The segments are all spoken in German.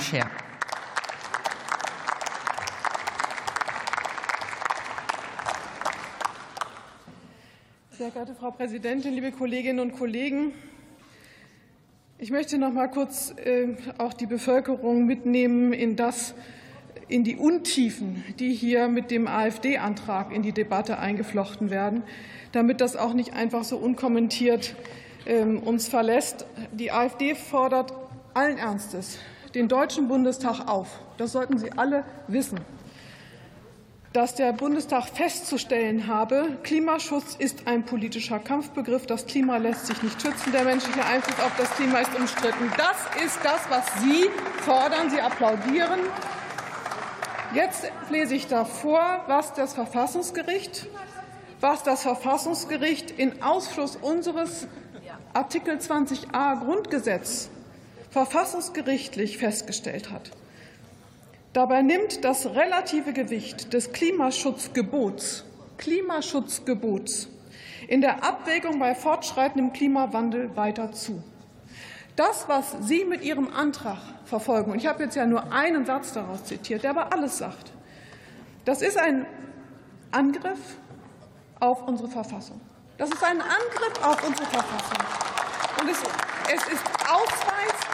Scher. Sehr geehrte Frau Präsidentin, liebe Kolleginnen und Kollegen! Ich möchte noch mal kurz äh, auch die Bevölkerung mitnehmen in das, in die Untiefen, die hier mit dem AfD-Antrag in die Debatte eingeflochten werden, damit das auch nicht einfach so unkommentiert ähm, uns verlässt. Die AfD fordert allen Ernstes den Deutschen Bundestag auf. Das sollten Sie alle wissen dass der Bundestag festzustellen habe, Klimaschutz ist ein politischer Kampfbegriff. Das Klima lässt sich nicht schützen. Der menschliche Einfluss auf das Klima ist umstritten. Das ist das, was Sie fordern. Sie applaudieren. Jetzt lese ich davor, was das Verfassungsgericht, was das Verfassungsgericht in Ausschluss unseres Artikel 20a Grundgesetz verfassungsgerichtlich festgestellt hat. Dabei nimmt das relative Gewicht des Klimaschutzgebots, Klimaschutzgebots in der Abwägung bei fortschreitendem Klimawandel weiter zu. Das, was Sie mit Ihrem Antrag verfolgen, und ich habe jetzt ja nur einen Satz daraus zitiert, der aber alles sagt, das ist ein Angriff auf unsere Verfassung. Das ist ein Angriff auf unsere Verfassung. Und es, es ist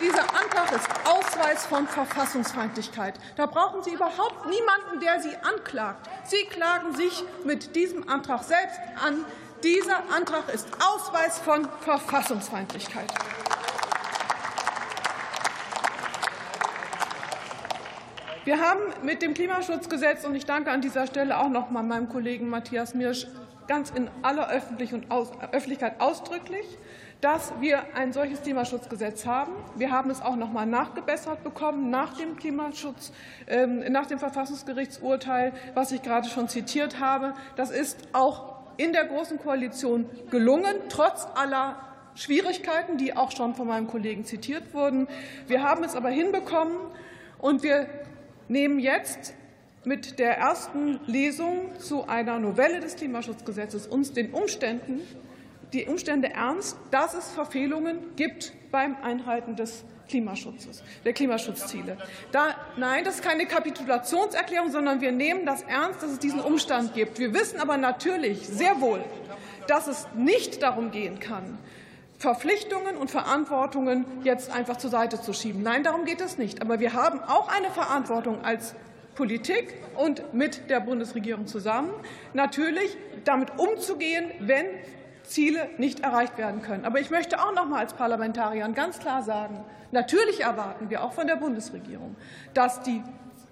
dieser Antrag ist Ausweis von Verfassungsfeindlichkeit. Da brauchen Sie überhaupt niemanden, der Sie anklagt. Sie klagen sich mit diesem Antrag selbst an. Dieser Antrag ist Ausweis von Verfassungsfeindlichkeit. Wir haben mit dem Klimaschutzgesetz, und ich danke an dieser Stelle auch noch mal meinem Kollegen Matthias Mirsch ganz in aller Öffentlichkeit ausdrücklich dass wir ein solches Klimaschutzgesetz haben. Wir haben es auch noch mal nachgebessert bekommen nach dem Klimaschutz, ähm, nach dem Verfassungsgerichtsurteil, was ich gerade schon zitiert habe. Das ist auch in der Großen Koalition gelungen, trotz aller Schwierigkeiten, die auch schon von meinem Kollegen zitiert wurden. Wir haben es aber hinbekommen, und wir nehmen jetzt mit der ersten Lesung zu einer Novelle des Klimaschutzgesetzes uns den Umständen die Umstände ernst, dass es Verfehlungen gibt beim Einhalten des Klimaschutzes, der Klimaschutzziele. Da, nein, das ist keine Kapitulationserklärung, sondern wir nehmen das ernst, dass es diesen Umstand gibt. Wir wissen aber natürlich sehr wohl, dass es nicht darum gehen kann, Verpflichtungen und Verantwortungen jetzt einfach zur Seite zu schieben. Nein, darum geht es nicht. Aber wir haben auch eine Verantwortung als Politik und mit der Bundesregierung zusammen, natürlich damit umzugehen, wenn Ziele nicht erreicht werden können. Aber ich möchte auch noch mal als Parlamentarierin ganz klar sagen, natürlich erwarten wir auch von der Bundesregierung, dass die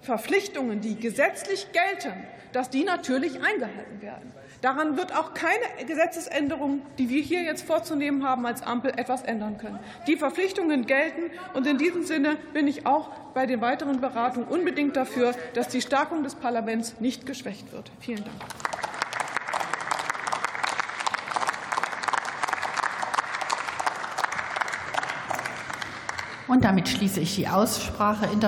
Verpflichtungen, die gesetzlich gelten, dass die natürlich eingehalten werden. Daran wird auch keine Gesetzesänderung, die wir hier jetzt vorzunehmen haben als Ampel, etwas ändern können. Die Verpflichtungen gelten, und in diesem Sinne bin ich auch bei den weiteren Beratungen unbedingt dafür, dass die Stärkung des Parlaments nicht geschwächt wird. Vielen Dank. Und damit schließe ich die Aussprache.